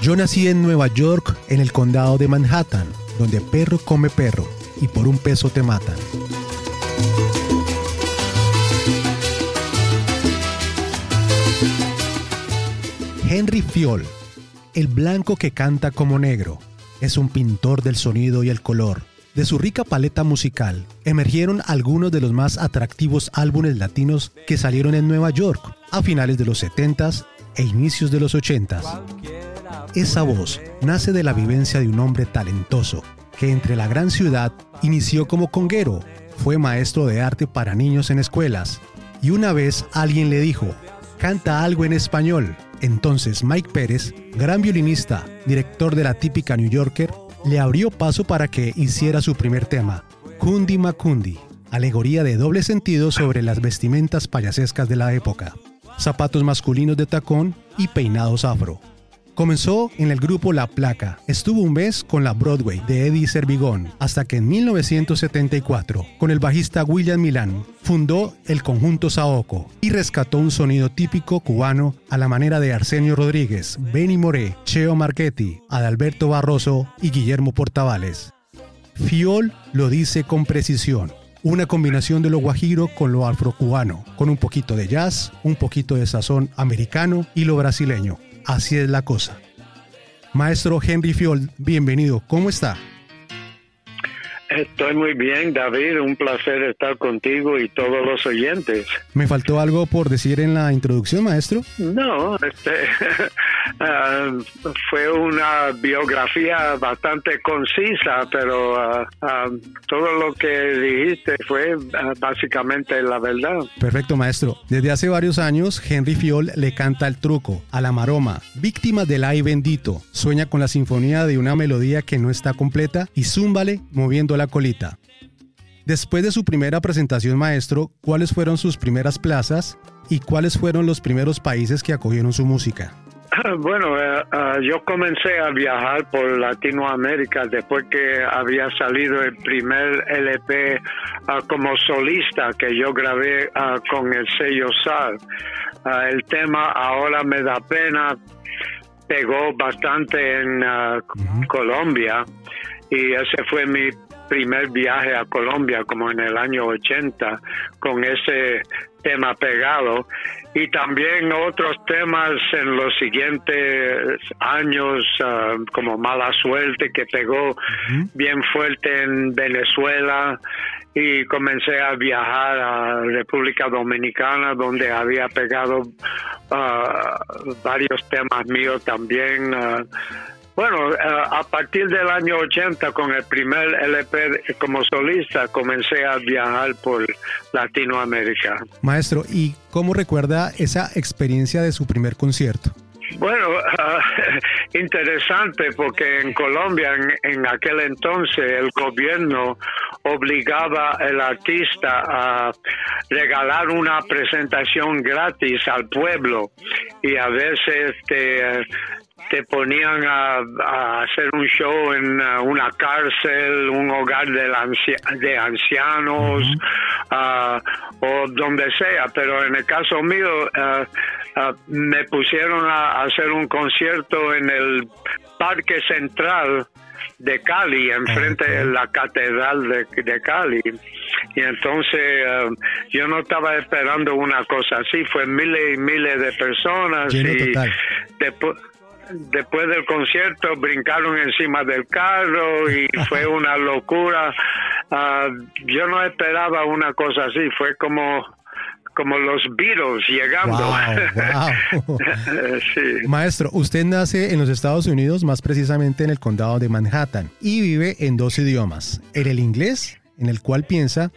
Yo nací en Nueva York, en el condado de Manhattan, donde perro come perro y por un peso te matan. Henry Fiol, el blanco que canta como negro, es un pintor del sonido y el color. De su rica paleta musical emergieron algunos de los más atractivos álbumes latinos que salieron en Nueva York a finales de los 70s e inicios de los 80s. Esa voz nace de la vivencia de un hombre talentoso que entre la gran ciudad inició como conguero, fue maestro de arte para niños en escuelas y una vez alguien le dijo, canta algo en español. Entonces Mike Pérez, gran violinista, director de la típica New Yorker, le abrió paso para que hiciera su primer tema, Kundi Makundi, alegoría de doble sentido sobre las vestimentas payasescas de la época, zapatos masculinos de tacón y peinados afro. Comenzó en el grupo La Placa, estuvo un mes con la Broadway de Eddie Servigón, hasta que en 1974, con el bajista William Milán, fundó el conjunto Saoco y rescató un sonido típico cubano a la manera de Arsenio Rodríguez, Benny Moré, Cheo Marchetti, Adalberto Barroso y Guillermo Portavales. Fiol lo dice con precisión, una combinación de lo guajiro con lo afrocubano, con un poquito de jazz, un poquito de sazón americano y lo brasileño. Así es la cosa. Maestro Henry Fiol, bienvenido. ¿Cómo está? Estoy muy bien, David. Un placer estar contigo y todos los oyentes. ¿Me faltó algo por decir en la introducción, maestro? No, este, ah, fue una biografía bastante concisa, pero ah, ah, todo lo que dijiste fue básicamente la verdad. Perfecto, maestro. Desde hace varios años, Henry Fiol le canta el truco, a la maroma, víctima del ay bendito. Sueña con la sinfonía de una melodía que no está completa y zúmbale moviendo la colita. Después de su primera presentación, maestro, ¿cuáles fueron sus primeras plazas y cuáles fueron los primeros países que acogieron su música? Bueno, eh, eh, yo comencé a viajar por Latinoamérica después que había salido el primer LP eh, como solista que yo grabé con el sello SAR. el tema Ahora me da pena pegó bastante en Colombia y ese fue mi primer viaje a Colombia como en el año 80 con ese tema pegado. Y también otros temas en los siguientes años ah, como Mala Suerte que pegó bien fuerte en Venezuela. Y comencé a viajar a República Dominicana donde había pegado ah, varios temas míos también uh, bueno, eh, a partir del año 80, con el primer LP como solista, comencé a viajar por Latinoamérica. Maestro, ¿y cómo recuerda esa experiencia de su primer concierto? Bueno, interesante porque en Colombia en, aquel entonces el gobierno obligaba al artista a regalar una presentación gratis al pueblo y a veces este, te ponían a, hacer un show en uh, una cárcel, un hogar de, de ancianos uh, o donde sea, pero en el caso mío uh, me pusieron a, hacer un concierto en el Parque Central de Cali, enfrente de la catedral de, Cali. Y entonces yo no estaba esperando una cosa así, fue miles y miles de personas y después después del concierto brincaron encima del carro y fue una locura. Ah, yo no esperaba una cosa así, fue como como los Beatles llegando. Maestro, usted nace en los Estados Unidos, más precisamente en el condado de Manhattan, y vive en dos idiomas, en el inglés, en el cual piensa,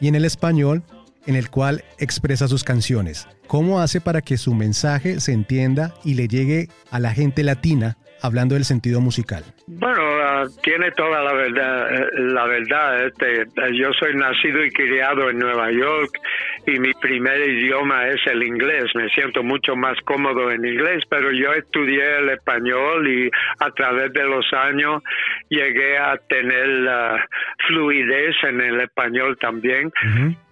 y en el español, en el cual expresa sus canciones. ¿Cómo hace para que su mensaje se entienda y le llegue a la gente latina hablando del sentido musical? Bueno, tiene toda la verdad. Eh, la verdad, este, yo soy nacido y criado en Nueva York y mi primer idioma es el inglés. Me siento mucho más cómodo en inglés, pero yo estudié el español y a través de los años llegué a tener la fluidez en el español también.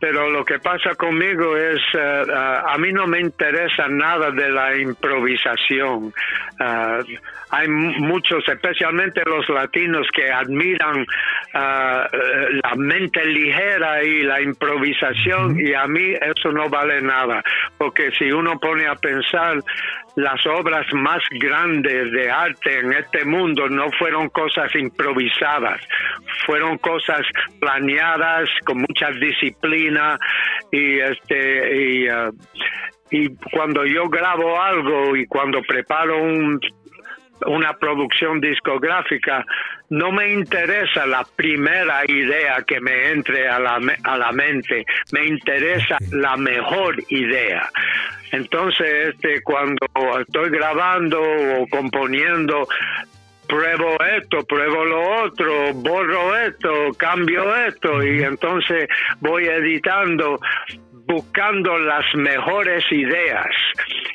Pero lo que pasa conmigo es, eh, a mí no me interesa nada de la improvisación. Ah, hay muchos, especialmente los latinos, que admiran ah, la mente ligera y la improvisación y a mí eso no vale nada, porque si uno pone a pensar, las obras más grandes de arte en este mundo no fueron cosas improvisadas, fueron cosas planeadas con mucha disciplina y este y, ah, y cuando yo grabo algo y cuando preparo un una producción discográfica, no me interesa la primera idea que me entre a la, a la mente, me interesa la mejor idea. Entonces, este, cuando estoy grabando o componiendo, pruebo esto, pruebo lo otro, borro esto, cambio esto y entonces voy editando buscando las mejores ideas.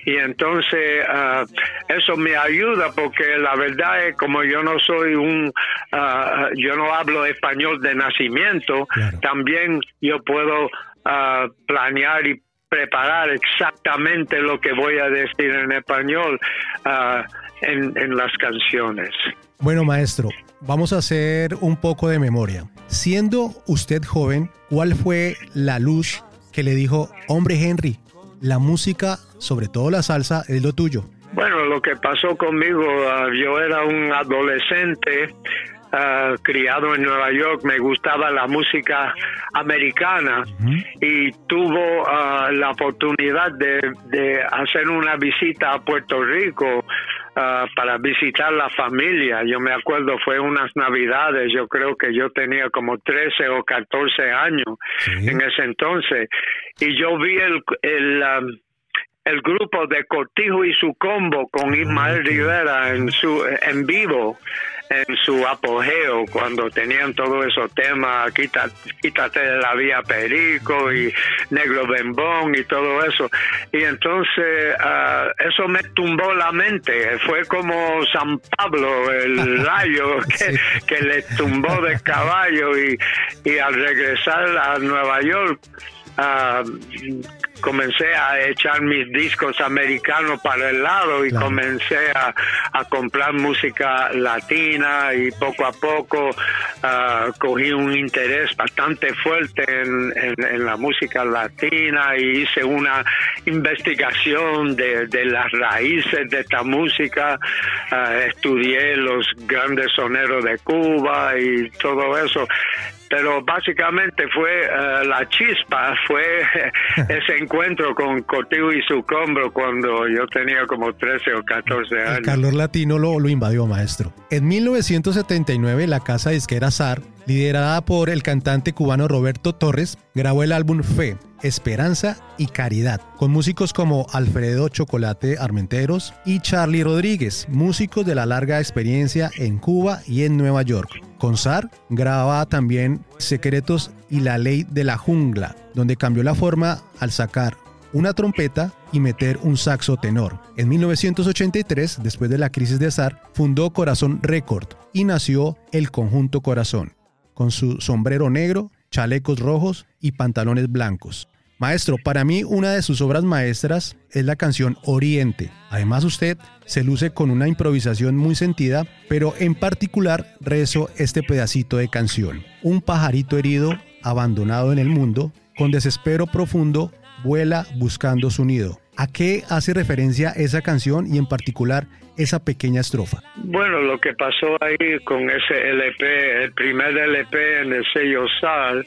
Y entonces ah, eso me ayuda porque la verdad es como yo no soy un ah, yo no hablo español de nacimiento también yo puedo ah, planear y preparar exactamente lo que voy a decir en español en, en las canciones. Bueno maestro vamos a hacer un poco de memoria. Siendo usted joven cuál fue la luz que le dijo, hombre Henry, la música, sobre todo la salsa, es lo tuyo? Bueno, lo que pasó conmigo, ah, yo era un adolescente ah, criado en Nueva York, me gustaba la música americana y tuvo ah, la oportunidad de, de, hacer una visita a Puerto Rico Ah, para visitar la familia. Yo me acuerdo, fue unas navidades, yo creo que yo tenía como 13 o 14 años en ese entonces, y yo vi el, el, um, el grupo de Cortijo y su combo con ah, Ismael Rivera en, su, en vivo en su apogeo cuando tenían todos esos temas, quítate, quítate de la vía Perico y Negro Bembón y todo eso. Y entonces uh, eso me tumbó la mente, fue como San Pablo, el rayo que, que le tumbó de caballo y, y al regresar a Nueva York, uh, comencé a echar mis discos americanos para el lado y comencé a, comprar música latina y poco a poco uh, cogí un interés bastante fuerte en, en, la música latina y hice una investigación de, de las raíces de esta música, uh, estudié los grandes soneros de Cuba y todo eso pero básicamente fue uh, la chispa, fue ese encuentro con Cortijo y su combro cuando yo tenía como 13 o 14 años. El calor latino lo, lo invadió, maestro. En 1979, la casa disquera SAR, liderada por el cantante cubano Roberto Torres, grabó el álbum Fe, Esperanza y Caridad, con músicos como Alfredo Chocolate Armenteros y Charlie Rodríguez, músicos de la larga experiencia en Cuba y en Nueva York. Con SAR grababa también Secretos y la Ley de la Jungla, donde cambió la forma al sacar una trompeta y meter un saxo tenor. En 1983, después de la crisis de SAR, fundó Corazón Record y nació el conjunto Corazón, con su sombrero negro, chalecos rojos y pantalones blancos. Maestro, para mí una de sus obras maestras es la canción Oriente. Además usted se luce con una improvisación muy sentida, pero en particular rezo este pedacito de canción. Un pajarito herido, abandonado en el mundo, con desespero profundo, vuela buscando su nido. ¿A qué hace referencia esa canción y en particular esa pequeña estrofa? Bueno, lo que pasó ahí con ese LP, el primer LP en el sello Sal,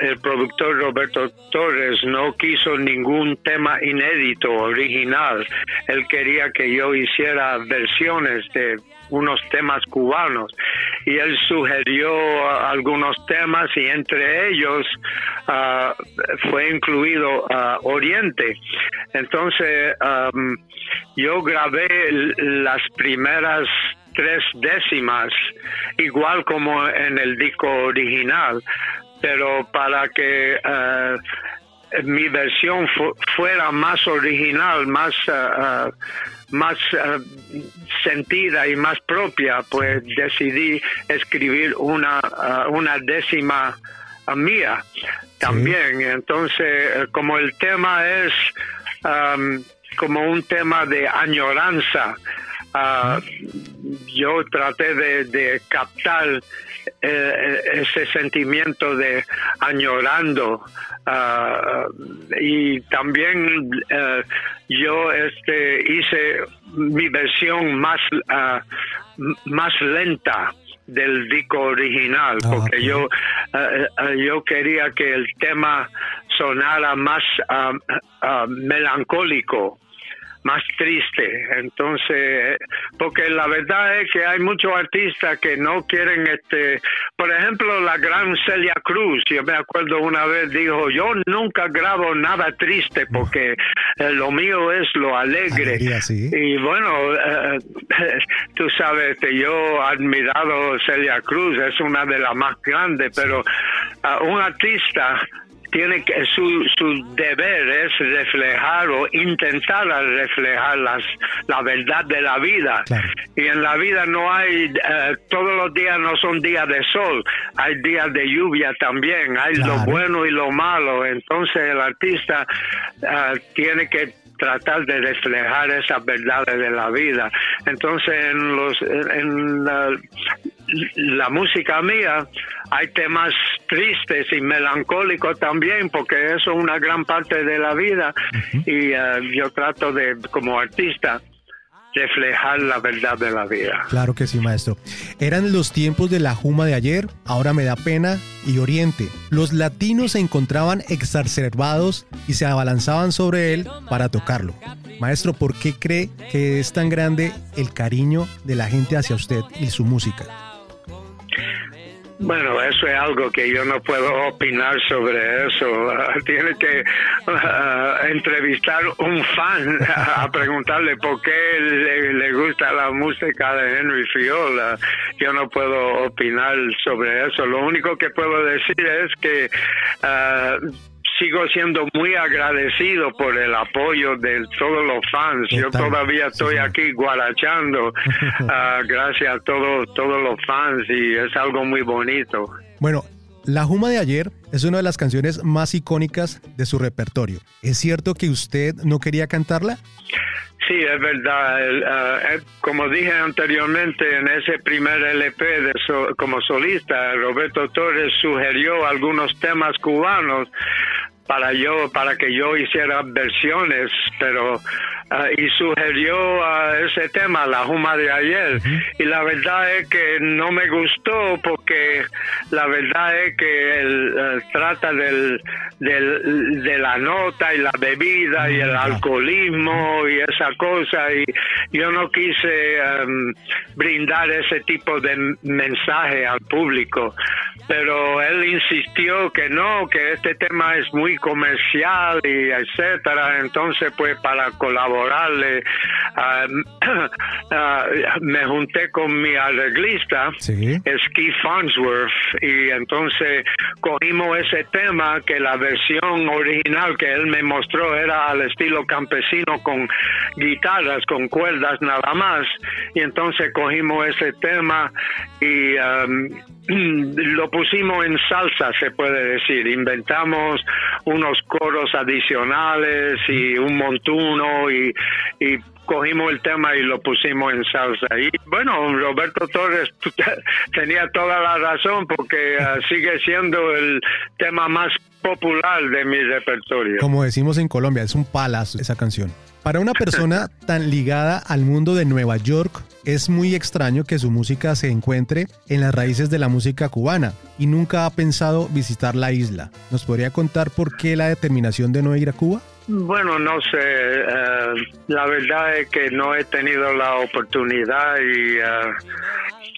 el, productor Roberto Torres no quiso ningún tema inédito, original. Él quería que yo hiciera versiones de unos temas cubanos y él sugirió algunos temas y entre ellos ah, fue incluido ah, Oriente. Entonces yo grabé las primeras tres décimas, igual como en el disco original, pero para que uh, mi versión fuera más original, más, uh, más sentida y más propia, pues decidí escribir una, una décima mía también. Entonces, como el tema es um, como un tema de añoranza, uh, yo traté de, captar eh, ese sentimiento de añorando uh, y también uh, yo este hice mi versión más más lenta del disco original, ah, porque yo, eh, eh, yo quería que el tema sonara más ah, ah, melancólico más triste. Entonces, porque la verdad es que hay muchos artistas que no quieren, este, por ejemplo, la gran Celia Cruz, yo me acuerdo una vez dijo, yo nunca grabo nada triste porque eh, lo mío es lo alegre. Y bueno, eh, tú sabes que yo he admirado Celia Cruz, es una de las más grandes, pero uh, un artista tiene que su, su deber es reflejar o intentar reflejar las, la verdad de la vida. Y en la vida no hay eh, todos los días no son días de sol hay días de lluvia también hay lo bueno y lo malo. Entonces el artista eh, tiene que tratar de reflejar esas verdades de la vida. Entonces, en, los, en la, música mía hay temas tristes y melancólicos también, porque eso es una gran parte de la vida y eh, yo trato de, como artista, reflejar la verdad de la vida. Claro que sí, maestro. Eran los tiempos de la Juma de ayer, ahora me da pena, y Oriente. Los latinos se encontraban exacerbados y se abalanzaban sobre él para tocarlo. Maestro, ¿por qué cree que es tan grande el cariño de la gente hacia usted y su música? Bueno, eso es algo que yo no puedo opinar sobre eso. tiene que uh, entrevistar un fan a preguntarle por qué le, gusta la música de Henry Fiola. Yo no puedo opinar sobre eso. Lo único que puedo decir es que uh, sigo siendo muy agradecido por el apoyo de todos los fans. Yo todavía estoy aquí guarachando ah, gracias a todos todos los fans y es algo muy bonito. Bueno, La Juma de ayer es una de las canciones más icónicas de su repertorio. ¿Es cierto que usted no quería cantarla? Sí, es verdad. Ah, eh, como dije anteriormente, en ese primer LP de como solista, Roberto Torres sugirió algunos temas cubanos para yo para que yo hiciera versiones pero ah, y sugirió uh, ese tema la Juma de ayer. Y la verdad es que no me gustó porque la verdad es que eh, trata del, del, de la nota y la bebida y el alcoholismo y esa cosa. Y yo no quise em, brindar ese tipo de mensaje al público pero él insistió que no que este tema es muy comercial y etcétera. Entonces, pues para colaborarle, ah, ah, me junté con mi arreglista, Ski Farnsworth, y entonces cogimos ese tema que la versión original que él me mostró era al estilo campesino con guitarras, con cuerdas nada más. Y entonces cogimos ese tema y um, lo pusimos en salsa, se puede decir. Inventamos unos coros adicionales y un montuno y, cogimos el tema y lo pusimos en salsa. Y bueno, Roberto Torres tenía toda la razón porque ah, sigue siendo el tema más popular de mi repertorio. Como decimos en Colombia, es un palazo esa canción. Para una persona tan ligada al mundo de Nueva York, es muy extraño que su música se encuentre en las raíces de la música cubana y nunca ha pensado visitar la isla. ¿Nos podría contar por qué la determinación de no ir a Cuba? Bueno, no sé. Eh, la verdad es que no he tenido la oportunidad y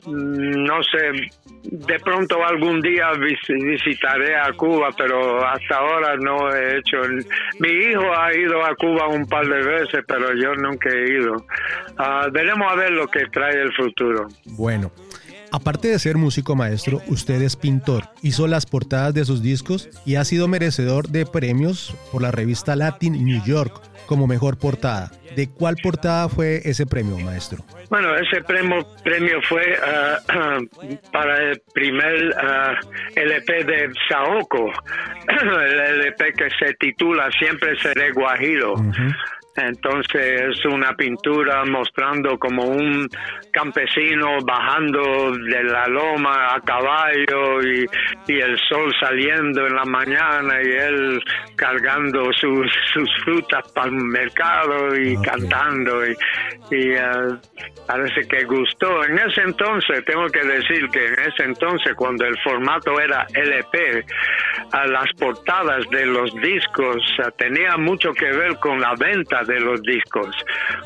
mm, no sé, de pronto algún día visitaré a Cuba, pero hasta ahora no he hecho. Mi hijo ha ido a Cuba un par de veces, pero yo nunca he ido. Uh, veremos a ver lo que trae el futuro. Bueno. Aparte de ser músico maestro, usted es pintor. Hizo las portadas de sus discos y ha sido merecedor de premios por la revista Latin New York como mejor portada. ¿De cuál portada fue ese premio, maestro? Bueno, ese premio, premio fue uh, para el primer uh, LP de Saoko, el LP que se titula Siempre seré Guajiro. Entonces es una pintura mostrando como un campesino bajando de la loma a caballo y, el sol saliendo en la mañana y él cargando sus, sus frutas para el mercado y cantando y, y uh, parece que gustó. En ese entonces, tengo que decir que en ese entonces cuando el formato era LP, uh, las portadas de los discos uh, tenía mucho que ver con la venta de los discos,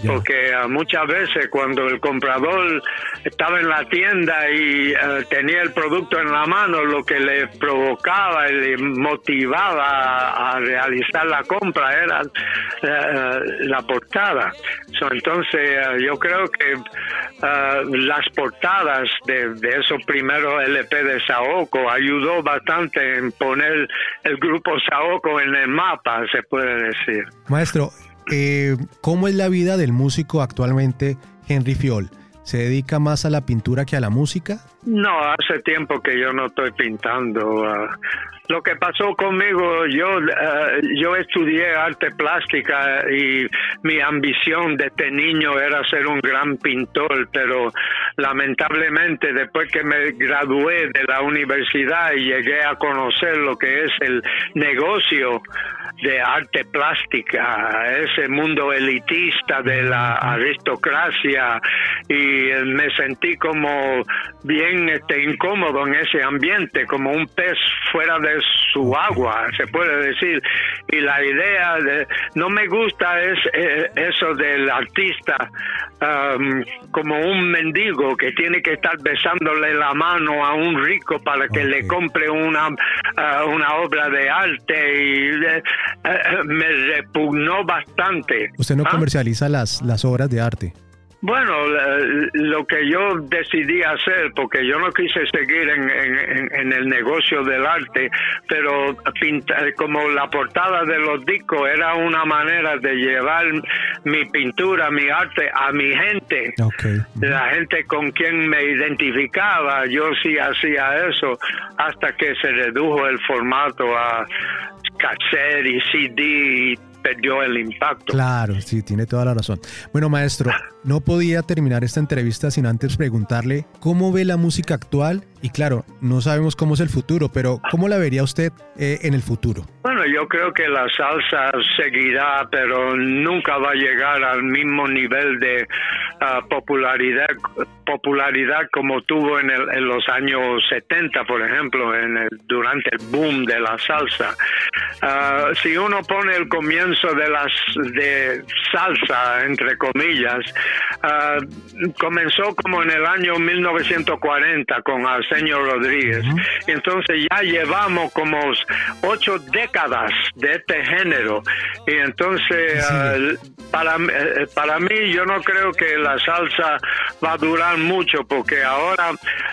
porque muchas veces cuando el comprador estaba en la tienda y eh, tenía el producto en la mano, lo que le provocaba y le motivaba a, realizar la compra era eh, la portada. entonces eh, yo creo que las portadas de, esos primeros LP de Saoko ayudó bastante en poner el grupo Saoko en el mapa, se puede decir. Maestro, ¿cómo es la vida del músico actualmente, Henry Fiol? ¿Se dedica más a la pintura que a la música? No, hace tiempo que yo no estoy pintando. Ah, lo que pasó conmigo, yo, ah, yo estudié arte plástica y mi ambición desde niño era ser un gran pintor, pero lamentablemente después que me gradué de la universidad y llegué a conocer lo que es el negocio, de arte plástica, ese mundo elitista de la aristocracia y me sentí como bien este, incómodo en ese ambiente, como un pez fuera de su agua, se puede decir. Y la idea de, no me gusta es eh, eso del artista um, como un mendigo que tiene que estar besándole la mano a un rico para que le compre una, uh, una obra de arte y eh, eh, me repugnó bastante. ¿Usted no ¿Ah? comercializa las, las obras de arte? Bueno, lo que yo decidí hacer, porque yo no quise seguir en, el negocio del arte, pero pintar, como la portada de los discos era una manera de llevar mi pintura, mi arte a mi gente, la gente con quien me identificaba, yo sí hacía eso hasta que se redujo el formato a cassette y CD perdió el impacto. Claro, sí, tiene toda la razón. Bueno, maestro, no podía terminar esta entrevista sin antes preguntarle cómo ve la música actual y claro, no sabemos cómo es el futuro, pero ¿cómo la vería usted eh, en el futuro? Bueno, yo creo que la salsa seguirá, pero nunca va a llegar al mismo nivel de ah, popularidad popularidad como tuvo en, los años 70, por ejemplo, en el, durante el boom de la salsa. Ah, si uno pone el comienzo de las de salsa entre comillas, uh, comenzó como en el año 1940 con Arsenio Rodríguez. Entonces ya llevamos como ocho décadas de este género. Y entonces uh, para, eh, para mí yo no creo que la salsa va a durar mucho porque ahora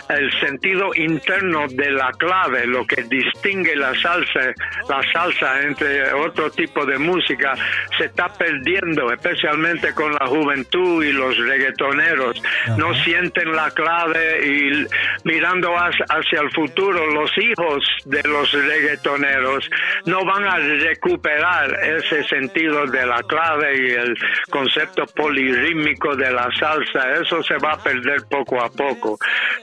el sentido interno de la clave, lo que distingue la salsa, la salsa entre otro tipo de música, se está perdiendo, especialmente con la juventud y los reggaetoneros. No sienten la clave y mirando hacia el futuro, los hijos de los reggaetoneros no van a recuperar ese sentido de la clave y el concepto polirrítmico de la salsa. Eso se va a perder poco a poco.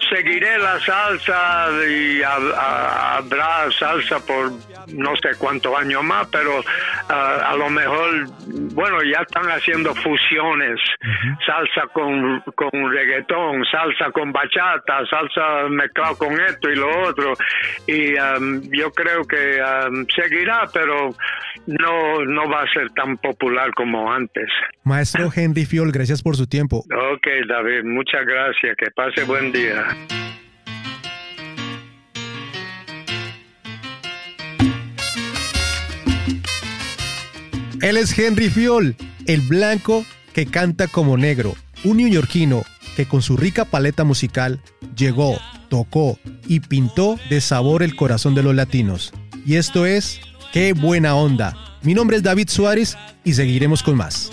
Seguiré la salsa y habrá salsa por no sé cuántos años más, pero ah, a lo mejor, bueno, ya están haciendo fusiones, salsa con, con reggaetón, salsa con bachata, salsa mezclado con esto y lo otro. Y um, yo creo que um, seguirá, pero no, no va a ser tan popular como antes. Maestro Henry Fiol, gracias por su tiempo. Ok, David, muchas gracias. Que pase buen día. Él es Henry Fiol, el blanco que canta como negro, un neoyorquino que con su rica paleta musical llegó, tocó y pintó de sabor el corazón de los latinos. Y esto es Qué buena onda. Mi nombre es David Suárez y seguiremos con más.